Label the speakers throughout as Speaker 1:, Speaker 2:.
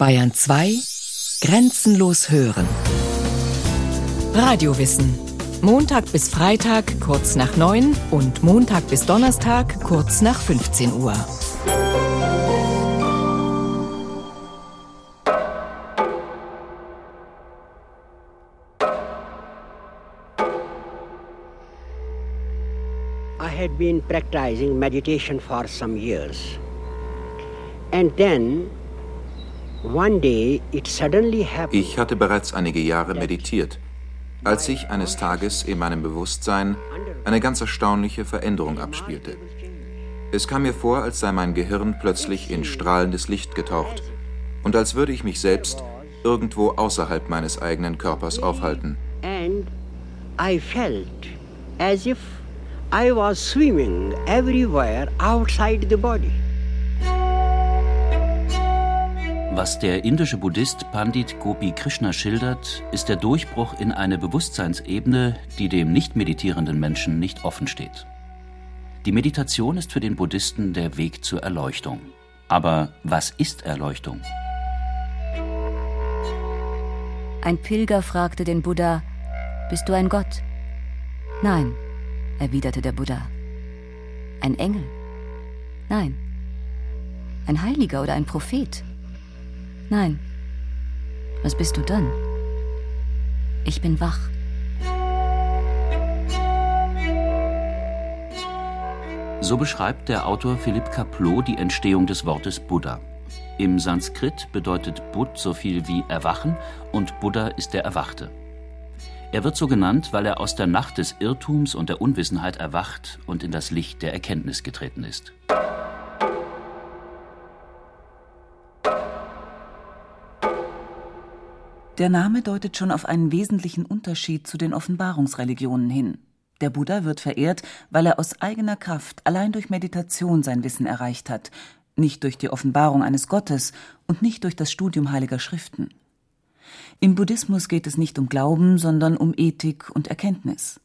Speaker 1: Bayern 2 Grenzenlos hören. Radiowissen. Montag bis Freitag kurz nach 9 und Montag bis Donnerstag kurz nach 15 Uhr.
Speaker 2: I had been practicing meditation for some years. And then
Speaker 3: Ich hatte bereits einige Jahre meditiert, als sich eines Tages in meinem Bewusstsein eine ganz erstaunliche Veränderung abspielte. Es kam mir vor, als sei mein Gehirn plötzlich in strahlendes Licht getaucht und als würde ich mich selbst irgendwo außerhalb meines eigenen Körpers aufhalten.
Speaker 2: I felt as if I was swimming everywhere outside the body.
Speaker 4: Was der indische Buddhist Pandit Gopi Krishna schildert, ist der Durchbruch in eine Bewusstseinsebene, die dem nicht meditierenden Menschen nicht offen steht. Die Meditation ist für den Buddhisten der Weg zur Erleuchtung. Aber was ist Erleuchtung?
Speaker 5: Ein Pilger fragte den Buddha, Bist du ein Gott? Nein, erwiderte der Buddha. Ein Engel? Nein. Ein Heiliger oder ein Prophet? Nein. Was bist du dann? Ich bin wach.
Speaker 4: So beschreibt der Autor Philipp Kapleau die Entstehung des Wortes Buddha. Im Sanskrit bedeutet Bud so viel wie Erwachen und Buddha ist der Erwachte. Er wird so genannt, weil er aus der Nacht des Irrtums und der Unwissenheit erwacht und in das Licht der Erkenntnis getreten ist.
Speaker 6: Der Name deutet schon auf einen wesentlichen Unterschied zu den Offenbarungsreligionen hin. Der Buddha wird verehrt, weil er aus eigener Kraft allein durch Meditation sein Wissen erreicht hat, nicht durch die Offenbarung eines Gottes und nicht durch das Studium heiliger Schriften. Im Buddhismus geht es nicht um Glauben, sondern um Ethik und Erkenntnis.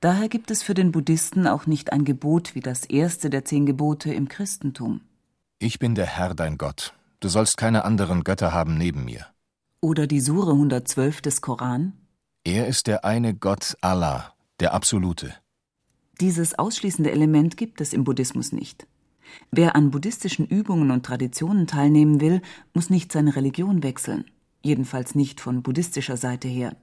Speaker 6: Daher gibt es für den Buddhisten auch nicht ein Gebot wie das erste der zehn Gebote im Christentum.
Speaker 7: Ich bin der Herr dein Gott. Du sollst keine anderen Götter haben neben mir.
Speaker 6: Oder die Sure 112 des Koran.
Speaker 7: Er ist der eine Gott Allah, der Absolute.
Speaker 6: Dieses ausschließende Element gibt es im Buddhismus nicht. Wer an buddhistischen Übungen und Traditionen teilnehmen will, muss nicht seine Religion wechseln, jedenfalls nicht von buddhistischer Seite her.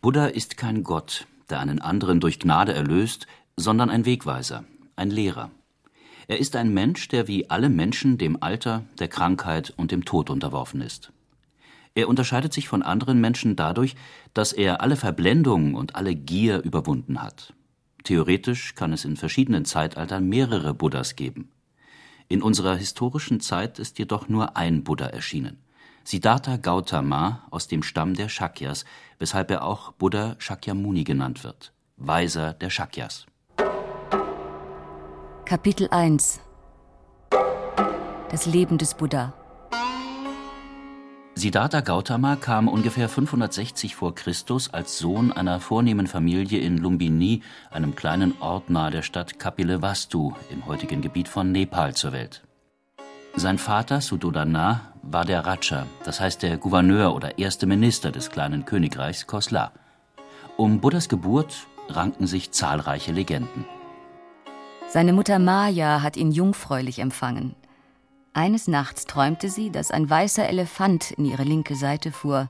Speaker 4: Buddha ist kein Gott, der einen anderen durch Gnade erlöst, sondern ein Wegweiser, ein Lehrer. Er ist ein Mensch, der wie alle Menschen dem Alter, der Krankheit und dem Tod unterworfen ist. Er unterscheidet sich von anderen Menschen dadurch, dass er alle Verblendung und alle Gier überwunden hat. Theoretisch kann es in verschiedenen Zeitaltern mehrere Buddhas geben. In unserer historischen Zeit ist jedoch nur ein Buddha erschienen. Siddhartha Gautama aus dem Stamm der Shakyas, weshalb er auch Buddha Shakyamuni genannt wird, Weiser der Shakyas.
Speaker 5: Kapitel 1 Das Leben des Buddha
Speaker 4: Siddhartha Gautama kam ungefähr 560 vor Christus als Sohn einer vornehmen Familie in Lumbini, einem kleinen Ort nahe der Stadt Kapilavastu im heutigen Gebiet von Nepal zur Welt. Sein Vater Suddhodana war der Raja, das heißt der Gouverneur oder erste Minister des kleinen Königreichs Kosla. Um Buddhas Geburt ranken sich zahlreiche Legenden.
Speaker 5: Seine Mutter Maya hat ihn jungfräulich empfangen. Eines Nachts träumte sie, dass ein weißer Elefant in ihre linke Seite fuhr.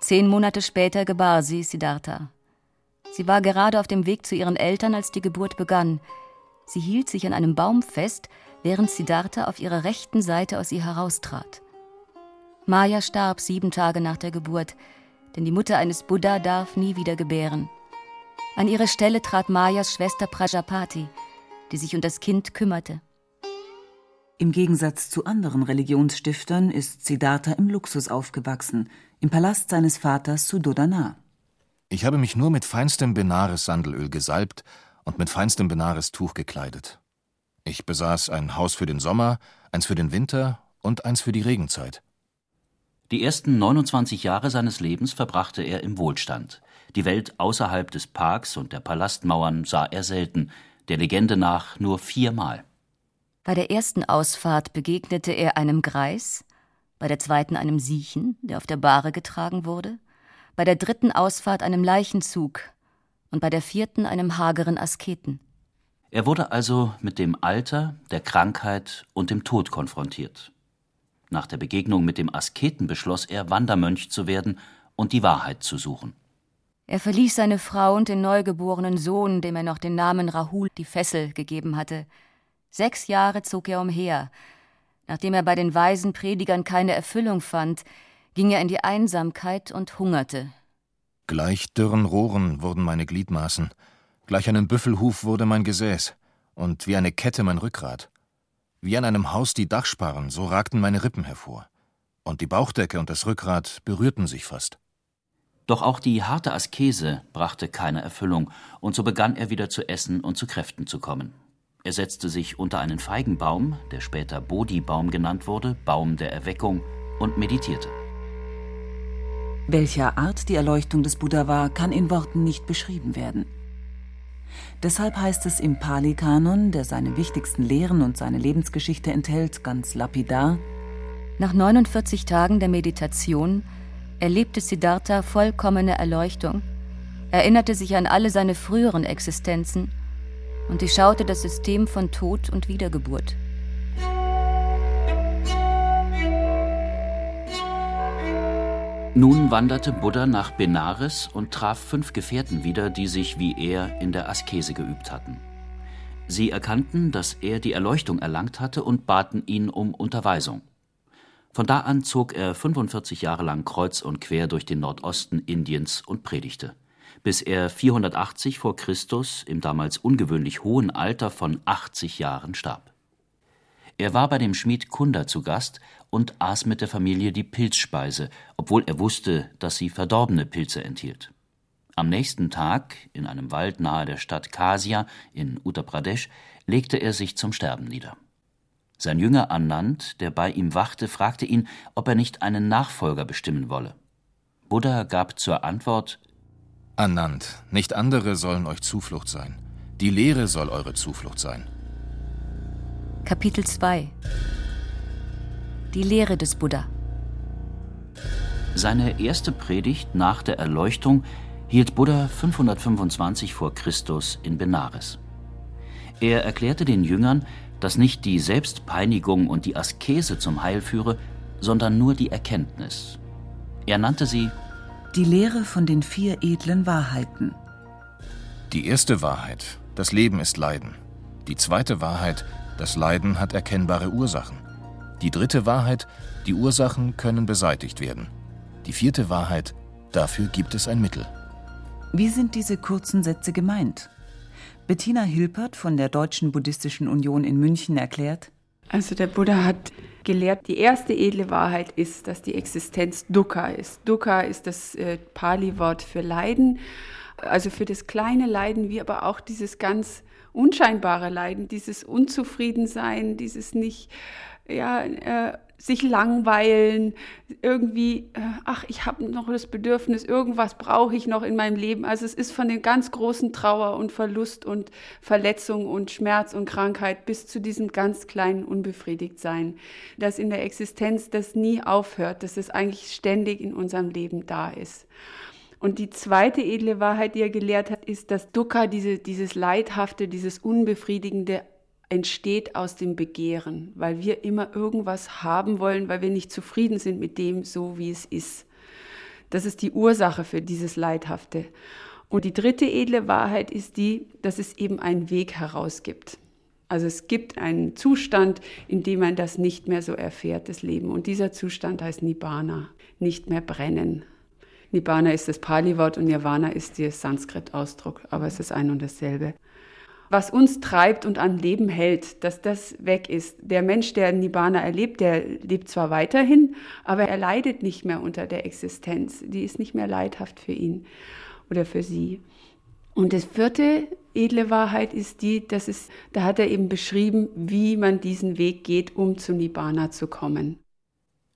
Speaker 5: Zehn Monate später gebar sie Siddhartha. Sie war gerade auf dem Weg zu ihren Eltern, als die Geburt begann. Sie hielt sich an einem Baum fest, während Siddhartha auf ihrer rechten Seite aus ihr heraustrat. Maya starb sieben Tage nach der Geburt, denn die Mutter eines Buddha darf nie wieder gebären. An ihre Stelle trat Mayas Schwester Prajapati, die sich um das Kind kümmerte.
Speaker 6: Im Gegensatz zu anderen Religionsstiftern ist Siddhartha im Luxus aufgewachsen, im Palast seines Vaters Suddhodana.
Speaker 7: Ich habe mich nur mit feinstem Benares-Sandelöl gesalbt und mit feinstem Benares-Tuch gekleidet. Ich besaß ein Haus für den Sommer, eins für den Winter und eins für die Regenzeit.
Speaker 4: Die ersten 29 Jahre seines Lebens verbrachte er im Wohlstand. Die Welt außerhalb des Parks und der Palastmauern sah er selten, der Legende nach nur viermal.
Speaker 5: Bei der ersten Ausfahrt begegnete er einem Greis, bei der zweiten einem Siechen, der auf der Bahre getragen wurde, bei der dritten Ausfahrt einem Leichenzug und bei der vierten einem hageren Asketen.
Speaker 4: Er wurde also mit dem Alter, der Krankheit und dem Tod konfrontiert. Nach der Begegnung mit dem Asketen beschloss er, Wandermönch zu werden und die Wahrheit zu suchen.
Speaker 5: Er verließ seine Frau und den neugeborenen Sohn, dem er noch den Namen Rahul die Fessel gegeben hatte. Sechs Jahre zog er umher. Nachdem er bei den weisen Predigern keine Erfüllung fand, ging er in die Einsamkeit und hungerte.
Speaker 7: Gleich dürren Rohren wurden meine Gliedmaßen, Gleich einem Büffelhuf wurde mein Gesäß und wie eine Kette mein Rückgrat. Wie an einem Haus die Dachsparren, so ragten meine Rippen hervor. Und die Bauchdecke und das Rückgrat berührten sich fast.
Speaker 4: Doch auch die harte Askese brachte keine Erfüllung, und so begann er wieder zu essen und zu Kräften zu kommen. Er setzte sich unter einen Feigenbaum, der später Bodhi-Baum genannt wurde, Baum der Erweckung, und meditierte.
Speaker 6: Welcher Art die Erleuchtung des Buddha war, kann in Worten nicht beschrieben werden. Deshalb heißt es im Pali-Kanon, der seine wichtigsten Lehren und seine Lebensgeschichte enthält, ganz lapidar:
Speaker 5: Nach 49 Tagen der Meditation erlebte Siddhartha vollkommene Erleuchtung, erinnerte sich an alle seine früheren Existenzen und durchschaute das System von Tod und Wiedergeburt.
Speaker 4: Nun wanderte Buddha nach Benares und traf fünf Gefährten wieder, die sich wie er in der Askese geübt hatten. Sie erkannten, dass er die Erleuchtung erlangt hatte und baten ihn um Unterweisung. Von da an zog er 45 Jahre lang kreuz und quer durch den Nordosten Indiens und predigte, bis er 480 vor Christus im damals ungewöhnlich hohen Alter von 80 Jahren starb. Er war bei dem Schmied Kunda zu Gast und aß mit der Familie die Pilzspeise, obwohl er wusste, dass sie verdorbene Pilze enthielt. Am nächsten Tag, in einem Wald nahe der Stadt Kasia in Uttar Pradesh, legte er sich zum Sterben nieder. Sein Jünger Anand, der bei ihm wachte, fragte ihn, ob er nicht einen Nachfolger bestimmen wolle. Buddha gab zur Antwort
Speaker 7: Anand, nicht andere sollen euch Zuflucht sein. Die Lehre soll eure Zuflucht sein.
Speaker 5: Kapitel 2 Die Lehre des Buddha
Speaker 4: Seine erste Predigt nach der Erleuchtung hielt Buddha 525 vor Christus in Benares. Er erklärte den Jüngern, dass nicht die Selbstpeinigung und die Askese zum Heil führe, sondern nur die Erkenntnis. Er nannte sie
Speaker 6: die Lehre von den vier edlen Wahrheiten.
Speaker 7: Die erste Wahrheit, das Leben ist Leiden. Die zweite Wahrheit, das Leiden hat erkennbare Ursachen. Die dritte Wahrheit, die Ursachen können beseitigt werden. Die vierte Wahrheit, dafür gibt es ein Mittel.
Speaker 6: Wie sind diese kurzen Sätze gemeint? Bettina Hilpert von der Deutschen Buddhistischen Union in München erklärt,
Speaker 8: also der Buddha hat gelehrt, die erste edle Wahrheit ist, dass die Existenz Dukkha ist. Dukkha ist das äh, Pali-Wort für Leiden, also für das kleine Leiden, wie aber auch dieses ganz unscheinbare Leiden, dieses Unzufriedensein, dieses nicht, ja, äh, sich langweilen, irgendwie, äh, ach, ich habe noch das Bedürfnis, irgendwas brauche ich noch in meinem Leben. Also es ist von den ganz großen Trauer und Verlust und Verletzung und Schmerz und Krankheit bis zu diesem ganz kleinen Unbefriedigtsein, dass in der Existenz das nie aufhört, dass es eigentlich ständig in unserem Leben da ist. Und die zweite edle Wahrheit, die er gelehrt hat, ist, dass Dukkha, diese, dieses Leidhafte, dieses Unbefriedigende, entsteht aus dem Begehren, weil wir immer irgendwas haben wollen, weil wir nicht zufrieden sind mit dem, so wie es ist. Das ist die Ursache für dieses Leidhafte. Und die dritte edle Wahrheit ist die, dass es eben einen Weg heraus gibt. Also es gibt einen Zustand, in dem man das nicht mehr so erfährt, das Leben. Und dieser Zustand heißt Nibbana, nicht mehr brennen, Nibbana ist das Pali-Wort und Nirvana ist der Sanskrit-Ausdruck, aber es ist ein und dasselbe. Was uns treibt und an Leben hält, dass das weg ist. Der Mensch, der Nibbana erlebt, der lebt zwar weiterhin, aber er leidet nicht mehr unter der Existenz. Die ist nicht mehr leidhaft für ihn oder für sie. Und das vierte edle Wahrheit ist die, dass es, da hat er eben beschrieben, wie man diesen Weg geht, um zu Nibbana zu kommen.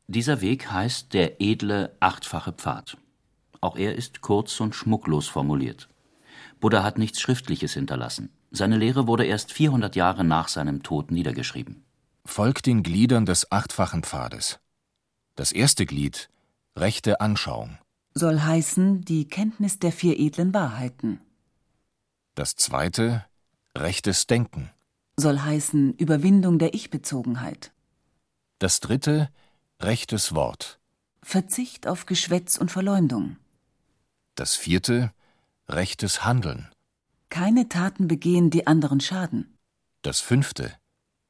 Speaker 4: Dieser Weg heißt der edle achtfache Pfad. Auch er ist kurz und schmucklos formuliert. Buddha hat nichts Schriftliches hinterlassen. Seine Lehre wurde erst 400 Jahre nach seinem Tod niedergeschrieben.
Speaker 7: Folgt den Gliedern des achtfachen Pfades. Das erste Glied, rechte Anschauung,
Speaker 6: soll heißen die Kenntnis der vier edlen Wahrheiten.
Speaker 7: Das zweite, rechtes Denken,
Speaker 6: soll heißen Überwindung der Ich-Bezogenheit.
Speaker 7: Das dritte, rechtes Wort,
Speaker 6: Verzicht auf Geschwätz und Verleumdung.
Speaker 7: Das vierte, rechtes Handeln,
Speaker 6: Keine Taten begehen, die anderen schaden.
Speaker 7: Das fünfte,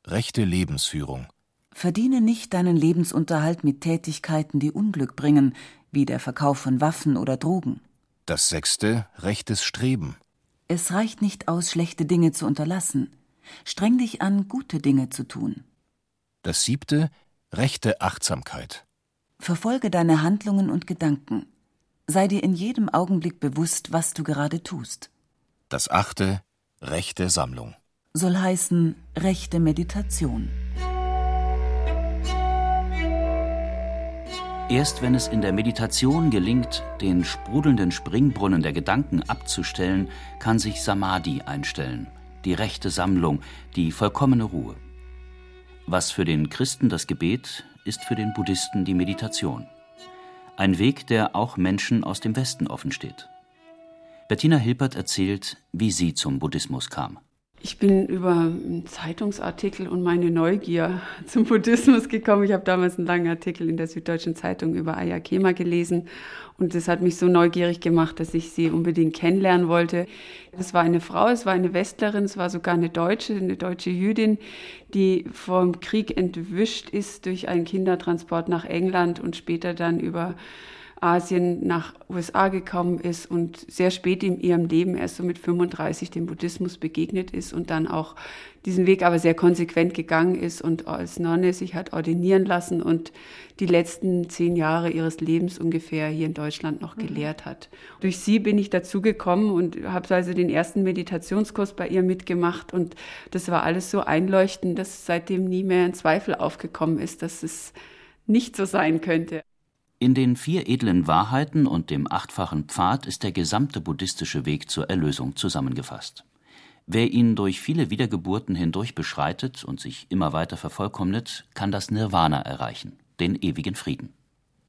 Speaker 7: rechte Lebensführung,
Speaker 6: Verdiene nicht deinen Lebensunterhalt mit Tätigkeiten, die Unglück bringen, wie der Verkauf von Waffen oder Drogen.
Speaker 7: Das sechste, rechtes Streben,
Speaker 6: Es reicht nicht aus, schlechte Dinge zu unterlassen. Streng dich an, gute Dinge zu tun.
Speaker 7: Das siebte, rechte Achtsamkeit,
Speaker 6: Verfolge deine Handlungen und Gedanken. Sei dir in jedem Augenblick bewusst, was du gerade tust.
Speaker 7: Das achte, rechte Sammlung.
Speaker 6: Soll heißen rechte Meditation.
Speaker 4: Erst wenn es in der Meditation gelingt, den sprudelnden Springbrunnen der Gedanken abzustellen, kann sich Samadhi einstellen, die rechte Sammlung, die vollkommene Ruhe. Was für den Christen das Gebet, ist für den Buddhisten die Meditation. Ein Weg, der auch Menschen aus dem Westen offen steht. Bettina Hilpert erzählt, wie sie zum Buddhismus kam.
Speaker 8: Ich bin über einen Zeitungsartikel und meine Neugier zum Buddhismus gekommen. Ich habe damals einen langen Artikel in der Süddeutschen Zeitung über Ayakema gelesen und das hat mich so neugierig gemacht, dass ich sie unbedingt kennenlernen wollte. Es war eine Frau, es war eine Westlerin, es war sogar eine Deutsche, eine deutsche Jüdin, die vom Krieg entwischt ist durch einen Kindertransport nach England und später dann über Asien nach USA gekommen ist und sehr spät in ihrem Leben erst so mit 35 dem Buddhismus begegnet ist und dann auch diesen Weg aber sehr konsequent gegangen ist und als Nonne sich hat ordinieren lassen und die letzten zehn Jahre ihres Lebens ungefähr hier in Deutschland noch gelehrt hat. Durch sie bin ich dazu gekommen und habe also den ersten Meditationskurs bei ihr mitgemacht und das war alles so einleuchtend, dass seitdem nie mehr ein Zweifel aufgekommen ist, dass es nicht so sein könnte.
Speaker 4: In den vier edlen Wahrheiten und dem achtfachen Pfad ist der gesamte buddhistische Weg zur Erlösung zusammengefasst. Wer ihn durch viele Wiedergeburten hindurch beschreitet und sich immer weiter vervollkommnet, kann das Nirvana erreichen, den ewigen Frieden.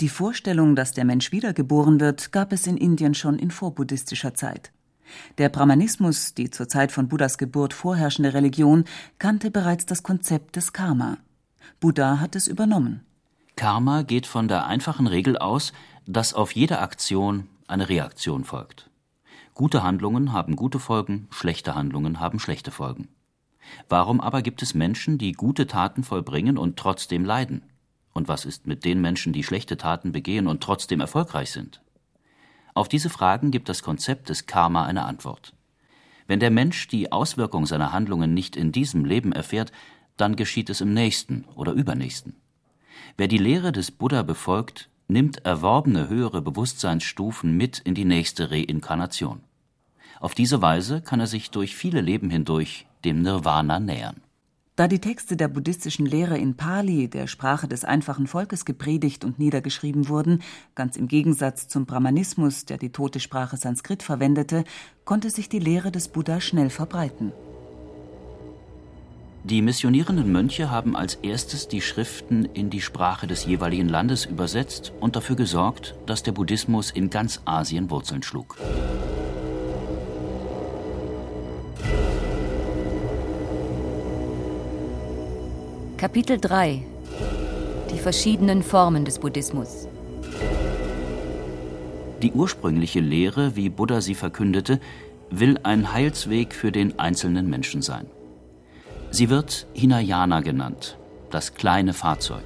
Speaker 6: Die Vorstellung, dass der Mensch wiedergeboren wird, gab es in Indien schon in vorbuddhistischer Zeit. Der Brahmanismus, die zur Zeit von Buddhas Geburt vorherrschende Religion, kannte bereits das Konzept des Karma. Buddha hat es übernommen.
Speaker 4: Karma geht von der einfachen Regel aus, dass auf jede Aktion eine Reaktion folgt. Gute Handlungen haben gute Folgen, schlechte Handlungen haben schlechte Folgen. Warum aber gibt es Menschen, die gute Taten vollbringen und trotzdem leiden? Und was ist mit den Menschen, die schlechte Taten begehen und trotzdem erfolgreich sind? Auf diese Fragen gibt das Konzept des Karma eine Antwort. Wenn der Mensch die Auswirkung seiner Handlungen nicht in diesem Leben erfährt, dann geschieht es im nächsten oder übernächsten. Wer die Lehre des Buddha befolgt, nimmt erworbene höhere Bewusstseinsstufen mit in die nächste Reinkarnation. Auf diese Weise kann er sich durch viele Leben hindurch dem Nirvana nähern.
Speaker 6: Da die Texte der buddhistischen Lehre in Pali, der Sprache des einfachen Volkes, gepredigt und niedergeschrieben wurden, ganz im Gegensatz zum Brahmanismus, der die tote Sprache Sanskrit verwendete, konnte sich die Lehre des Buddha schnell verbreiten.
Speaker 4: Die missionierenden Mönche haben als erstes die Schriften in die Sprache des jeweiligen Landes übersetzt und dafür gesorgt, dass der Buddhismus in ganz Asien Wurzeln schlug.
Speaker 5: Kapitel 3 Die verschiedenen Formen des Buddhismus
Speaker 4: Die ursprüngliche Lehre, wie Buddha sie verkündete, will ein Heilsweg für den einzelnen Menschen sein. Sie wird Hinayana genannt, das kleine Fahrzeug.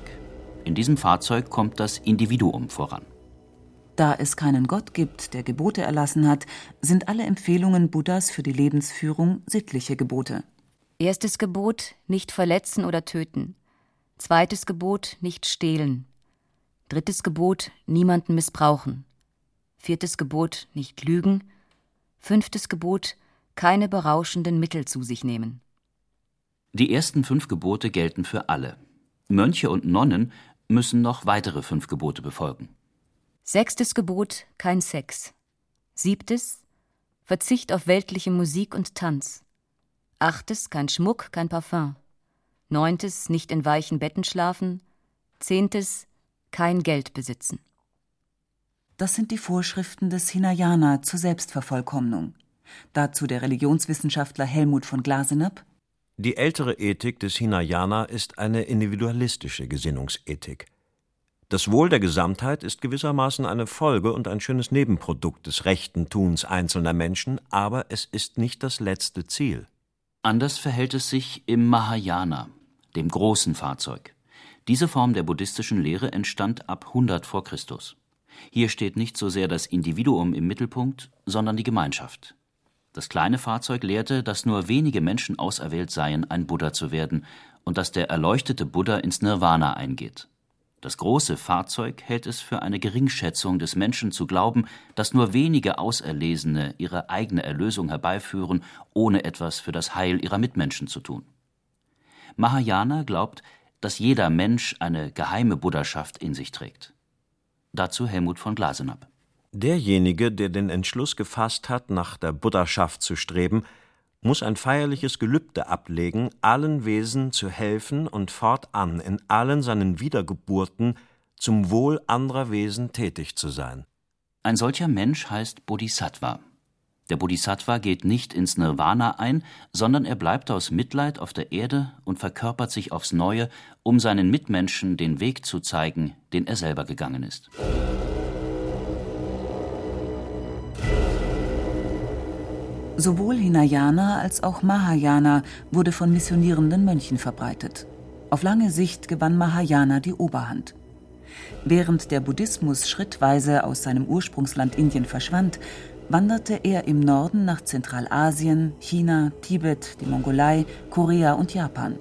Speaker 4: In diesem Fahrzeug kommt das Individuum voran.
Speaker 6: Da es keinen Gott gibt, der Gebote erlassen hat, sind alle Empfehlungen Buddhas für die Lebensführung sittliche Gebote.
Speaker 5: Erstes Gebot, nicht verletzen oder töten. Zweites Gebot, nicht stehlen. Drittes Gebot, niemanden missbrauchen. Viertes Gebot, nicht lügen. Fünftes Gebot, keine berauschenden Mittel zu sich nehmen.
Speaker 4: Die ersten fünf Gebote gelten für alle. Mönche und Nonnen müssen noch weitere fünf Gebote befolgen.
Speaker 5: Sechstes Gebot, kein Sex. Siebtes, Verzicht auf weltliche Musik und Tanz. Achtes, kein Schmuck, kein Parfum. Neuntes, nicht in weichen Betten schlafen. Zehntes, kein Geld besitzen.
Speaker 6: Das sind die Vorschriften des Hinayana zur Selbstvervollkommnung. Dazu der Religionswissenschaftler Helmut von Glasenapp.
Speaker 9: Die ältere Ethik des Hinayana ist eine individualistische Gesinnungsethik. Das Wohl der Gesamtheit ist gewissermaßen eine Folge und ein schönes Nebenprodukt des rechten Tuns einzelner Menschen, aber es ist nicht das letzte Ziel.
Speaker 4: Anders verhält es sich im Mahayana, dem großen Fahrzeug. Diese Form der buddhistischen Lehre entstand ab 100 vor Christus. Hier steht nicht so sehr das Individuum im Mittelpunkt, sondern die Gemeinschaft. Das kleine Fahrzeug lehrte, dass nur wenige Menschen auserwählt seien, ein Buddha zu werden und dass der erleuchtete Buddha ins Nirvana eingeht. Das große Fahrzeug hält es für eine Geringschätzung des Menschen zu glauben, dass nur wenige Auserlesene ihre eigene Erlösung herbeiführen, ohne etwas für das Heil ihrer Mitmenschen zu tun. Mahayana glaubt, dass jeder Mensch eine geheime Buddhaschaft in sich trägt. Dazu Helmut von Glasenapp.
Speaker 9: Derjenige, der den Entschluss gefasst hat, nach der Buddhaschaft zu streben, muss ein feierliches Gelübde ablegen, allen Wesen zu helfen und fortan in allen seinen Wiedergeburten zum Wohl anderer Wesen tätig zu sein.
Speaker 4: Ein solcher Mensch heißt Bodhisattva. Der Bodhisattva geht nicht ins Nirvana ein, sondern er bleibt aus Mitleid auf der Erde und verkörpert sich aufs Neue, um seinen Mitmenschen den Weg zu zeigen, den er selber gegangen ist.
Speaker 6: Sowohl Hinayana als auch Mahayana wurde von missionierenden Mönchen verbreitet. Auf lange Sicht gewann Mahayana die Oberhand. Während der Buddhismus schrittweise aus seinem Ursprungsland Indien verschwand, wanderte er im Norden nach Zentralasien, China, Tibet, die Mongolei, Korea und Japan.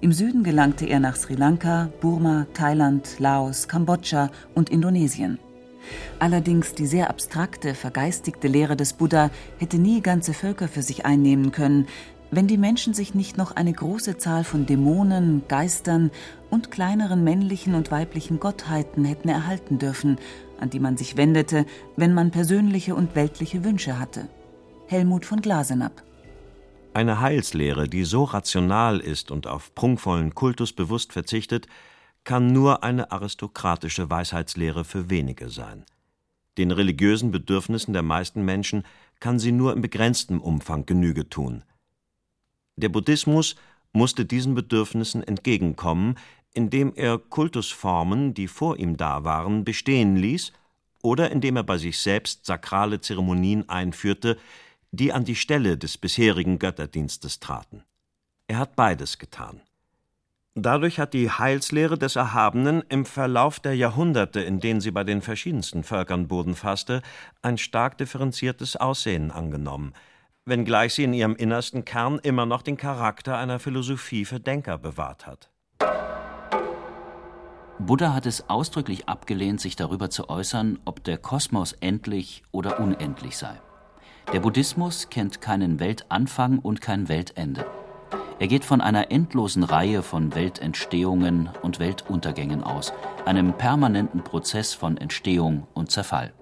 Speaker 6: Im Süden gelangte er nach Sri Lanka, Burma, Thailand, Laos, Kambodscha und Indonesien. Allerdings die sehr abstrakte, vergeistigte Lehre des Buddha hätte nie ganze Völker für sich einnehmen können, wenn die Menschen sich nicht noch eine große Zahl von Dämonen, Geistern und kleineren männlichen und weiblichen Gottheiten hätten erhalten dürfen, an die man sich wendete, wenn man persönliche und weltliche Wünsche hatte. Helmut von Glasenapp.
Speaker 9: Eine Heilslehre, die so rational ist und auf prunkvollen Kultus bewusst verzichtet, kann nur eine aristokratische Weisheitslehre für wenige sein. Den religiösen Bedürfnissen der meisten Menschen kann sie nur in begrenztem Umfang Genüge tun. Der Buddhismus musste diesen Bedürfnissen entgegenkommen, indem er Kultusformen, die vor ihm da waren, bestehen ließ oder indem er bei sich selbst sakrale Zeremonien einführte, die an die Stelle des bisherigen Götterdienstes traten. Er hat beides getan. Dadurch hat die Heilslehre des Erhabenen im Verlauf der Jahrhunderte, in denen sie bei den verschiedensten Völkern Boden fasste, ein stark differenziertes Aussehen angenommen, wenngleich sie in ihrem innersten Kern immer noch den Charakter einer Philosophie für Denker bewahrt hat.
Speaker 4: Buddha hat es ausdrücklich abgelehnt, sich darüber zu äußern, ob der Kosmos endlich oder unendlich sei. Der Buddhismus kennt keinen Weltanfang und kein Weltende. Er geht von einer endlosen Reihe von Weltentstehungen und Weltuntergängen aus, einem permanenten Prozess von Entstehung und Zerfall.